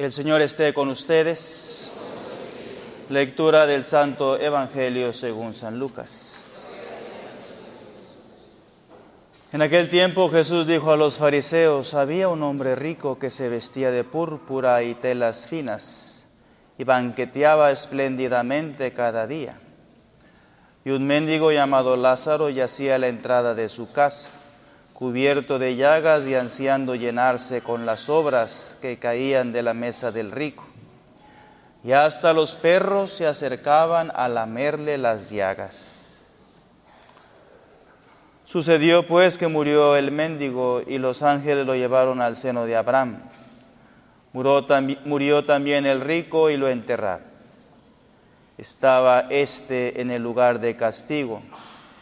El Señor esté con ustedes. Lectura del Santo Evangelio según San Lucas. En aquel tiempo Jesús dijo a los fariseos, había un hombre rico que se vestía de púrpura y telas finas y banqueteaba espléndidamente cada día. Y un mendigo llamado Lázaro yacía a la entrada de su casa, cubierto de llagas y ansiando llenarse con las obras que caían de la mesa del rico. Y hasta los perros se acercaban a lamerle las llagas. Sucedió pues que murió el mendigo y los ángeles lo llevaron al seno de Abraham. Murió, también el rico y lo enterraron. Estaba éste en el lugar de castigo,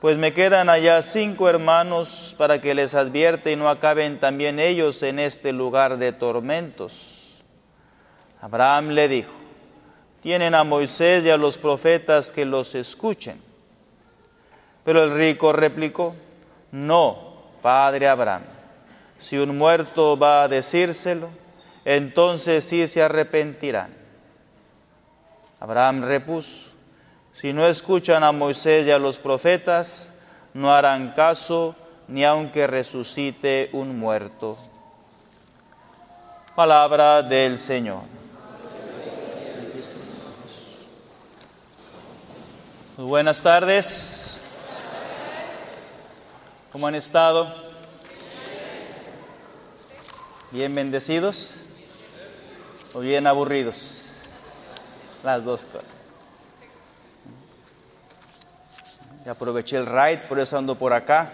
pues me quedan allá cinco hermanos para que les advierte y no acaben también ellos en este lugar de tormentos. Abraham le dijo, tienen a Moisés y a los profetas que los escuchen. Pero el rico replicó, no, padre Abraham, si un muerto va a decírselo, entonces sí se arrepentirán. Abraham repuso, si no escuchan a Moisés y a los profetas, no harán caso ni aunque resucite un muerto. Palabra del Señor. Muy buenas tardes. ¿Cómo han estado? ¿Bien bendecidos? ¿O bien aburridos? Las dos cosas. Aproveché el ride, por eso ando por acá.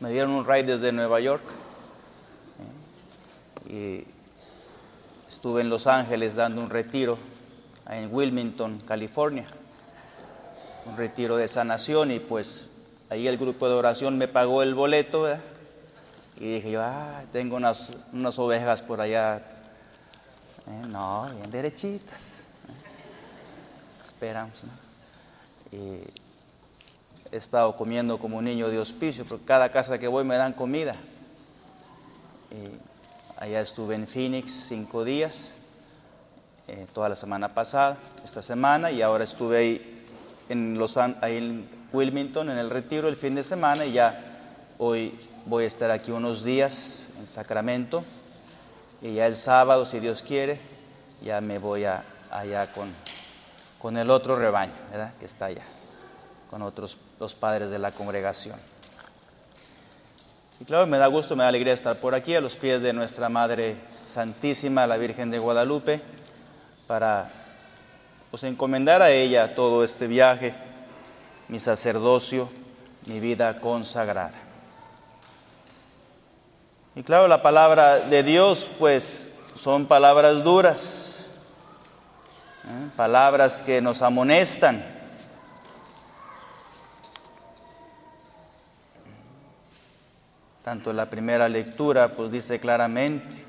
Me dieron un ride desde Nueva York. Y estuve en Los Ángeles dando un retiro en Wilmington, California. Un retiro de sanación y pues ahí el grupo de oración me pagó el boleto y dije yo, ah, tengo unas, unas ovejas por allá, eh, no, bien derechitas, esperamos, he estado comiendo como un niño de hospicio, porque cada casa que voy me dan comida. Allá estuve en Phoenix cinco días, eh, toda la semana pasada, esta semana, y ahora estuve ahí en, Los, ahí en Wilmington, en el retiro, el fin de semana, y ya hoy voy a estar aquí unos días en Sacramento, y ya el sábado, si Dios quiere, ya me voy a, allá con, con el otro rebaño, ¿verdad? Que está allá, con otros los padres de la congregación. Y claro, me da gusto, me da alegría estar por aquí, a los pies de nuestra Madre Santísima, la Virgen de Guadalupe, para pues encomendar a ella todo este viaje, mi sacerdocio, mi vida consagrada. Y claro, la palabra de Dios, pues son palabras duras, ¿eh? palabras que nos amonestan. Tanto la primera lectura, pues dice claramente,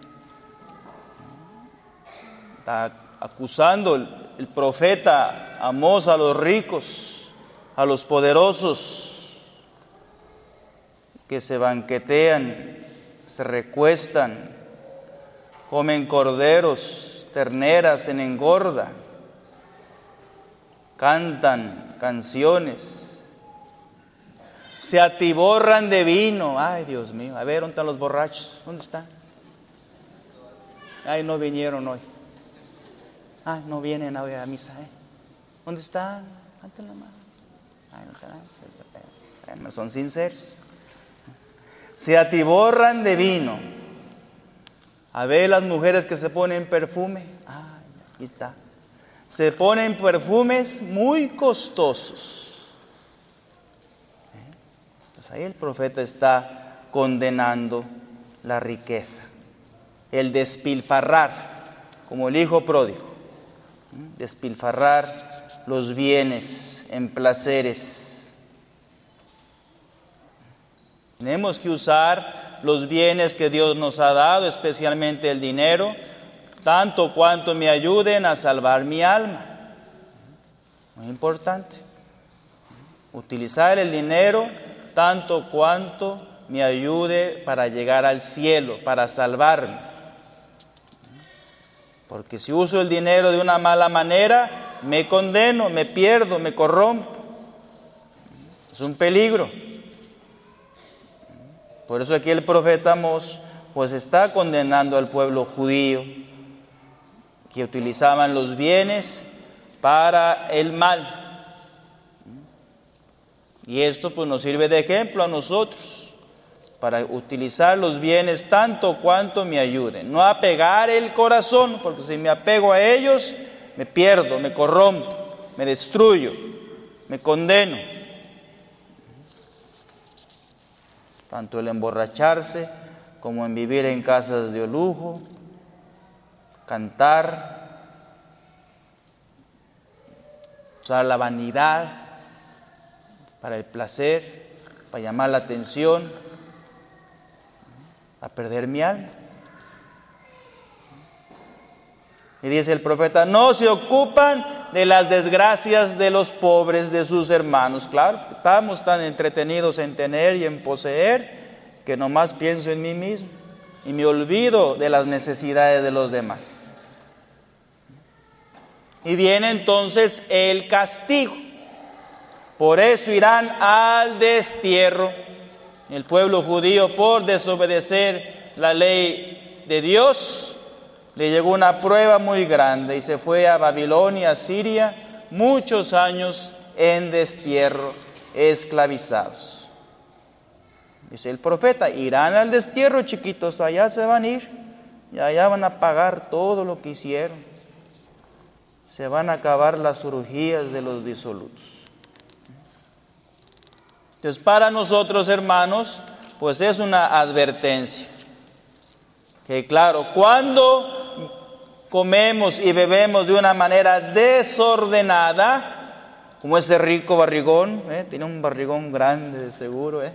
Está acusando el, el profeta Amós a los ricos, a los poderosos, que se banquetean, se recuestan, comen corderos, terneras en engorda, cantan canciones, se atiborran de vino. Ay, Dios mío, a ver, ¿dónde están los borrachos? ¿Dónde están? Ay, no vinieron hoy. Ay, no vienen hoy a misa. ¿eh? ¿Dónde están? Levanten la mano. Ay, no, no son sinceros. Se atiborran de vino. A ver las mujeres que se ponen perfume. Ay, aquí está. Se ponen perfumes muy costosos. Entonces ahí el profeta está condenando la riqueza, el despilfarrar, como el hijo pródigo, despilfarrar los bienes en placeres. Tenemos que usar los bienes que Dios nos ha dado, especialmente el dinero, tanto cuanto me ayuden a salvar mi alma. Muy importante. Utilizar el dinero tanto cuanto me ayude para llegar al cielo, para salvarme. Porque si uso el dinero de una mala manera, me condeno, me pierdo, me corrompo. Es un peligro. Por eso aquí el profeta Mos pues está condenando al pueblo judío que utilizaban los bienes para el mal. Y esto pues nos sirve de ejemplo a nosotros para utilizar los bienes tanto cuanto me ayuden. No apegar el corazón, porque si me apego a ellos, me pierdo, me corrompo, me destruyo, me condeno. Tanto el emborracharse como en vivir en casas de lujo, cantar, usar la vanidad para el placer, para llamar la atención, a perder mi alma. Y dice el profeta, no se ocupan de las desgracias de los pobres, de sus hermanos. Claro, estamos tan entretenidos en tener y en poseer que nomás pienso en mí mismo y me olvido de las necesidades de los demás. Y viene entonces el castigo. Por eso irán al destierro. El pueblo judío, por desobedecer la ley de Dios, le llegó una prueba muy grande y se fue a Babilonia, Siria, muchos años en destierro, esclavizados. Dice el profeta, irán al destierro, chiquitos, allá se van a ir y allá van a pagar todo lo que hicieron. Se van a acabar las urgías de los disolutos. Entonces, para nosotros, hermanos, pues es una advertencia. Que claro, cuando comemos y bebemos de una manera desordenada, como ese rico barrigón, ¿eh? tiene un barrigón grande de seguro, ¿eh?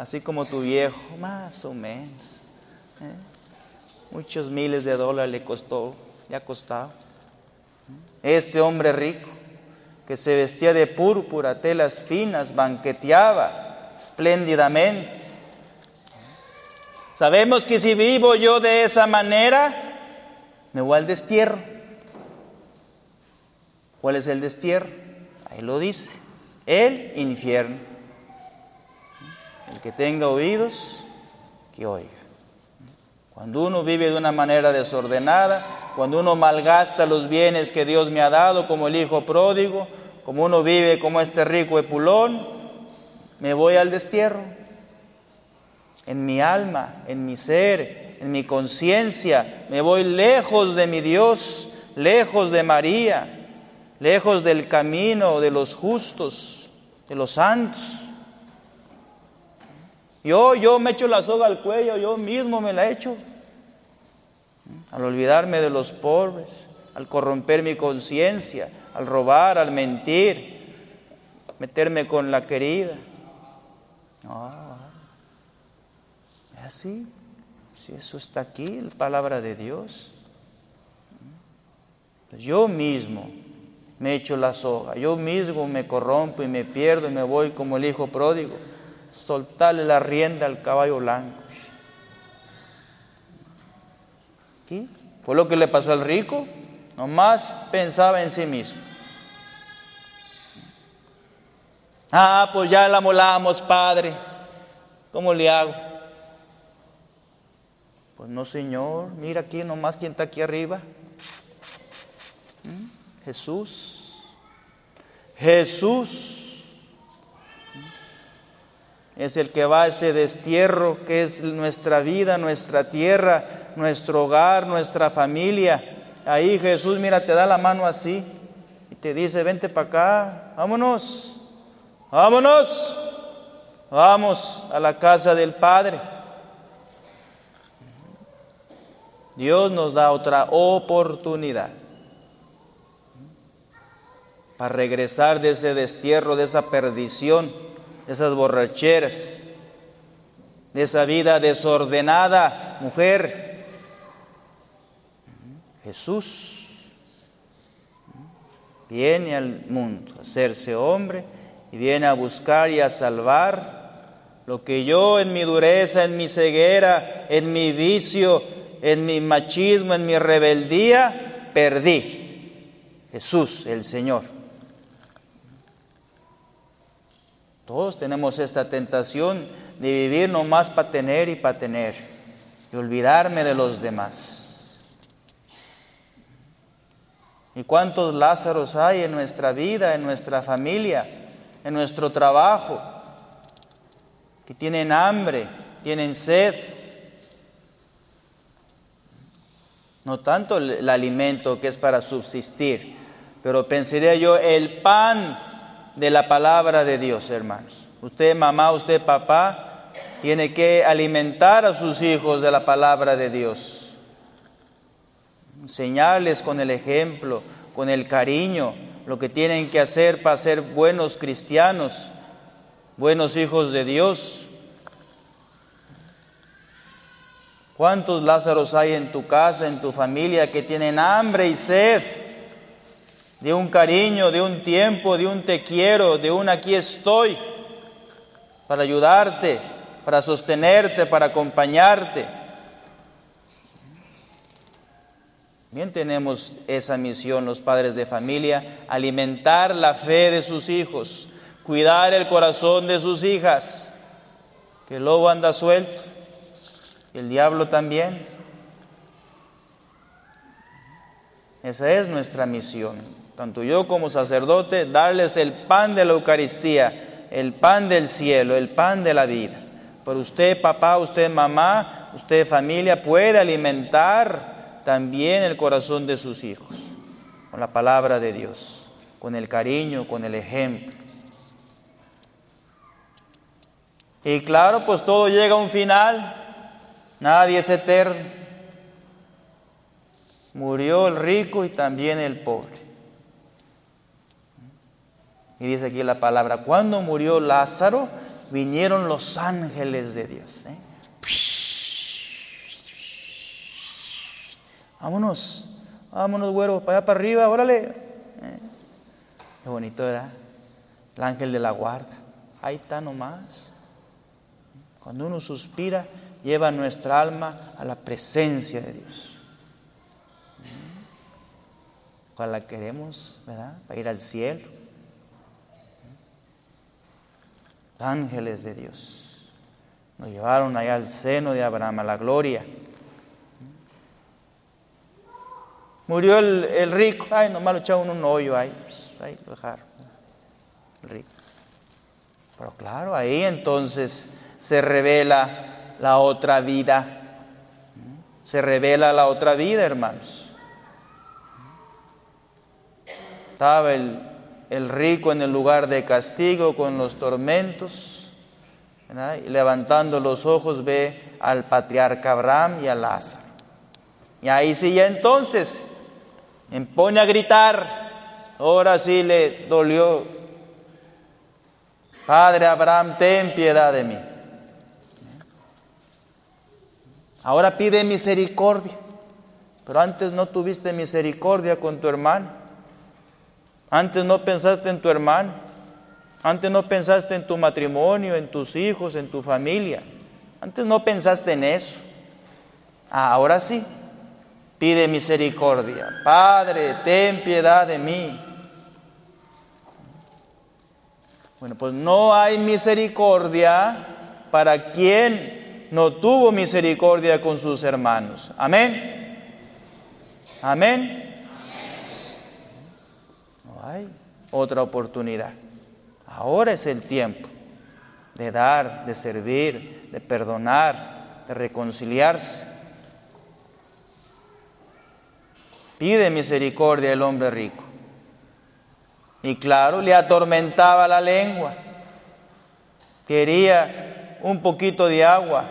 Así como tu viejo, más o menos. ¿eh? Muchos miles de dólares le costó, le ha. Este hombre rico, que se vestía de púrpura, telas finas, banqueteaba espléndidamente. Sabemos que si vivo yo de esa manera, me voy al destierro. ¿Cuál es el destierro? Ahí lo dice, el infierno. El que tenga oídos, que oiga. Cuando uno vive de una manera desordenada, cuando uno malgasta los bienes que Dios me ha dado, como el hijo pródigo, como uno vive como este rico epulón, me voy al destierro. En mi alma, en mi ser, en mi conciencia, me voy lejos de mi Dios, lejos de María, lejos del camino de los justos, de los santos. Yo, yo me echo la soga al cuello, yo mismo me la echo. Al olvidarme de los pobres, al corromper mi conciencia, al robar, al mentir, meterme con la querida. No, es así. Si eso está aquí, la palabra de Dios. yo mismo me echo la soga, yo mismo me corrompo y me pierdo y me voy como el hijo pródigo, soltarle la rienda al caballo blanco. ¿Qué? Fue lo que le pasó al rico, nomás pensaba en sí mismo. Ah, pues ya la molamos, padre. ¿Cómo le hago? Pues no, Señor, mira aquí nomás quién está aquí arriba. ¿Mm? Jesús. Jesús es el que va a ese destierro que es nuestra vida, nuestra tierra, nuestro hogar, nuestra familia. Ahí Jesús, mira, te da la mano así y te dice, vente para acá, vámonos. Vámonos, vamos a la casa del Padre. Dios nos da otra oportunidad para regresar de ese destierro, de esa perdición, esas borracheras, de esa vida desordenada, mujer. Jesús viene al mundo a hacerse hombre y viene a buscar y a salvar lo que yo en mi dureza, en mi ceguera, en mi vicio, en mi machismo, en mi rebeldía, perdí. Jesús, el Señor. Todos tenemos esta tentación de vivir nomás para tener y para tener y olvidarme de los demás. ¿Y cuántos Lázaros hay en nuestra vida, en nuestra familia? en nuestro trabajo, que tienen hambre, tienen sed. No tanto el, alimento que es para subsistir, pero pensaría yo el pan de la palabra de Dios, hermanos. Usted mamá, usted papá, tiene que alimentar a sus hijos de la palabra de Dios. Enseñarles con el ejemplo, con el cariño, lo que tienen que hacer para ser buenos cristianos, buenos hijos de Dios. ¿Cuántos Lázaros hay en tu casa, en tu familia, que tienen hambre y sed de un cariño, de un tiempo, de un te quiero, de un aquí estoy, para ayudarte, para sostenerte, para acompañarte? Bien tenemos esa misión los padres de familia, alimentar la fe de sus hijos, cuidar el corazón de sus hijas, que el lobo anda suelto, el diablo también. Esa es nuestra misión, tanto yo como sacerdote, darles el pan de la Eucaristía, el pan del cielo, el pan de la vida. Pero usted, papá, usted, mamá, usted, familia, puede alimentar también el corazón de sus hijos, con la palabra de Dios, con el cariño, con el ejemplo. Y claro, pues todo llega a un final, nadie es eterno. Murió el rico y también el pobre. Y dice aquí la palabra, cuando murió Lázaro, vinieron los ángeles de Dios. ¿eh? Vámonos, vámonos, güero, para allá para arriba, órale. Eh, qué bonito, ¿verdad? El ángel de la guarda. Ahí está nomás. Cuando uno suspira, lleva nuestra alma a la presencia de Dios. Cuando la queremos, ¿verdad? Para ir al cielo. Ángeles de Dios. Nos llevaron allá al seno de Abraham, a la gloria. Murió el, rico, ay, nomás lo echaron un hoyo ahí, pues, ahí lo dejaron, el rico. Pero claro, ahí entonces se revela la otra vida, se revela la otra vida, hermanos. Estaba el, el rico en el lugar de castigo con los tormentos, y levantando los ojos ve al patriarca Abraham y a Lázaro. Y ahí sí ya entonces me pone a gritar, ahora sí le dolió. Padre Abraham, ten piedad de mí. Ahora pide misericordia, pero antes no tuviste misericordia con tu hermano. Antes no pensaste en tu hermano. Antes no pensaste en tu matrimonio, en tus hijos, en tu familia. Antes no pensaste en eso. Ah, ahora sí. Pide misericordia. Padre, ten piedad de mí. Bueno, pues no hay misericordia para quien no tuvo misericordia con sus hermanos. Amén. Amén. Hay otra oportunidad. Ahora es el tiempo de dar, de servir, de perdonar, de reconciliarse. Pide misericordia el hombre rico. Y claro, le atormentaba la lengua. Quería un poquito de agua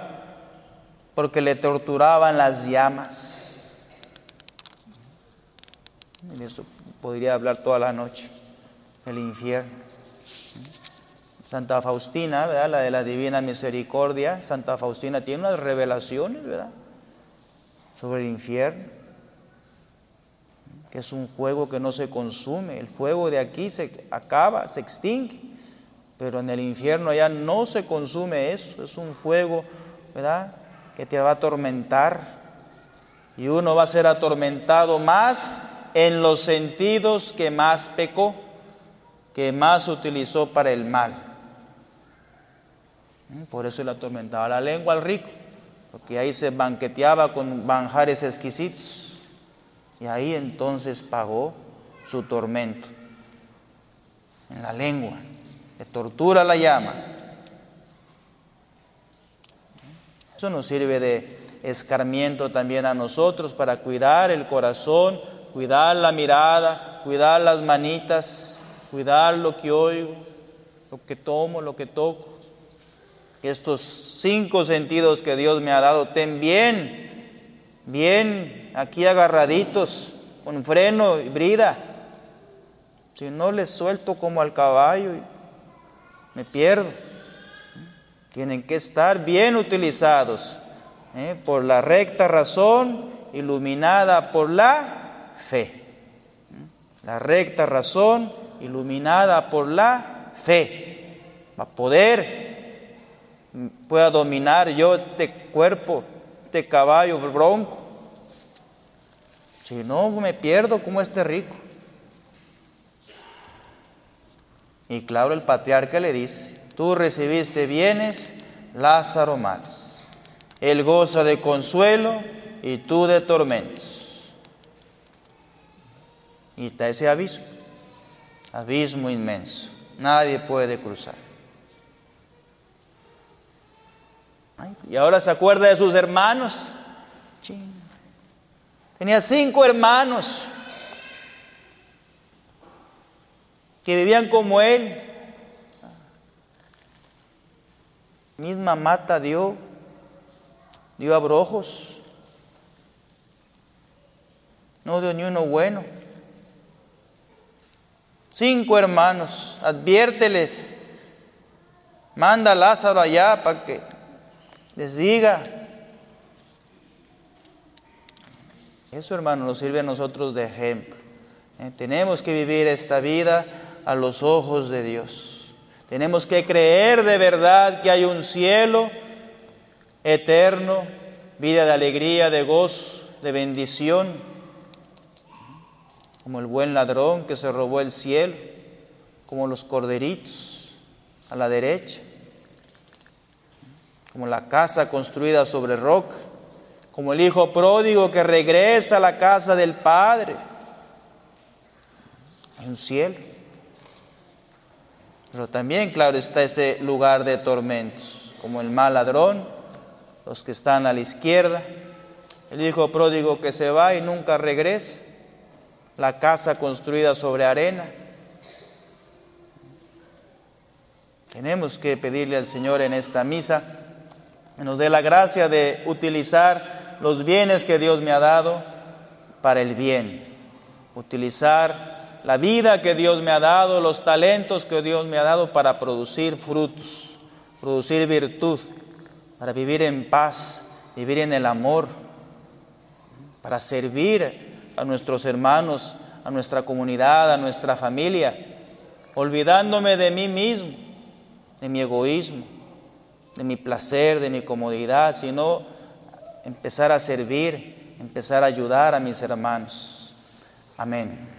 porque le torturaban las llamas. Podría hablar toda la noche, el infierno. Santa Faustina, ¿verdad? la de la Divina Misericordia, Santa Faustina tiene unas revelaciones, ¿verdad? Sobre el infierno, que es un fuego que no se consume. El fuego de aquí se acaba, se extingue, pero en el infierno allá no se consume eso. Es un fuego, ¿verdad? Que te va a atormentar y uno va a ser atormentado más en los sentidos que más pecó, que más utilizó para el mal. Mm, por eso le atormentaba la lengua al rico, porque ahí se banqueteaba con manjares exquisitos. Y ahí entonces pagó su tormento. En la lengua, le tortura la llama. Eso nos sirve de escarmiento también a nosotros para cuidar el corazón, cuidar la mirada, cuidar las manitas, cuidar lo que oigo, lo que tomo, lo que toco estos cinco sentidos que Dios me ha dado, ten bien, bien aquí agarraditos, con freno y brida. Si no les suelto como al caballo, me pierdo. Tienen que estar bien utilizados ¿eh? por la recta razón, iluminada por la fe. La recta razón, iluminada por la fe. Va a poder pueda dominar yo este cuerpo, este caballo bronco. Si no, me pierdo como este rico. Y claro, el patriarca le dice, tú recibiste bienes, Lázaro males. Él goza de consuelo y tú de tormentos. Y está ese abismo, abismo inmenso. Nadie puede cruzar. y ahora se acuerda de sus hermanos. Tenía cinco hermanos que vivían como él. Misma mata dio, dio abrojos. No dio ni uno bueno. Cinco hermanos, adviérteles. Manda a Lázaro allá para que les diga. Eso, hermano, nos sirve a nosotros de ejemplo. ¿eh? Tenemos que vivir esta vida a los ojos de Dios. Tenemos que creer de verdad que hay un cielo eterno, vida de alegría, de gozo, de bendición, como el buen ladrón que se robó el cielo, como los corderitos a la derecha como la casa construida sobre roca, como el hijo pródigo que regresa a la casa del Padre. Hay un cielo. Pero también, claro, está ese lugar de tormentos, como el mal ladrón, los que están a la izquierda, el hijo pródigo que se va y nunca regresa, la casa construida sobre arena. Tenemos que pedirle al Señor en esta misa nos dé la gracia de utilizar los bienes que Dios me ha dado para el bien, utilizar la vida que Dios me ha dado, los talentos que Dios me ha dado para producir frutos, producir virtud, para vivir en paz, vivir en el amor, para servir a nuestros hermanos, a nuestra comunidad, a nuestra familia, olvidándome de mí mismo, de mi egoísmo, de mi placer, de mi comodidad, sino empezar a servir, empezar a ayudar a mis hermanos. Amén.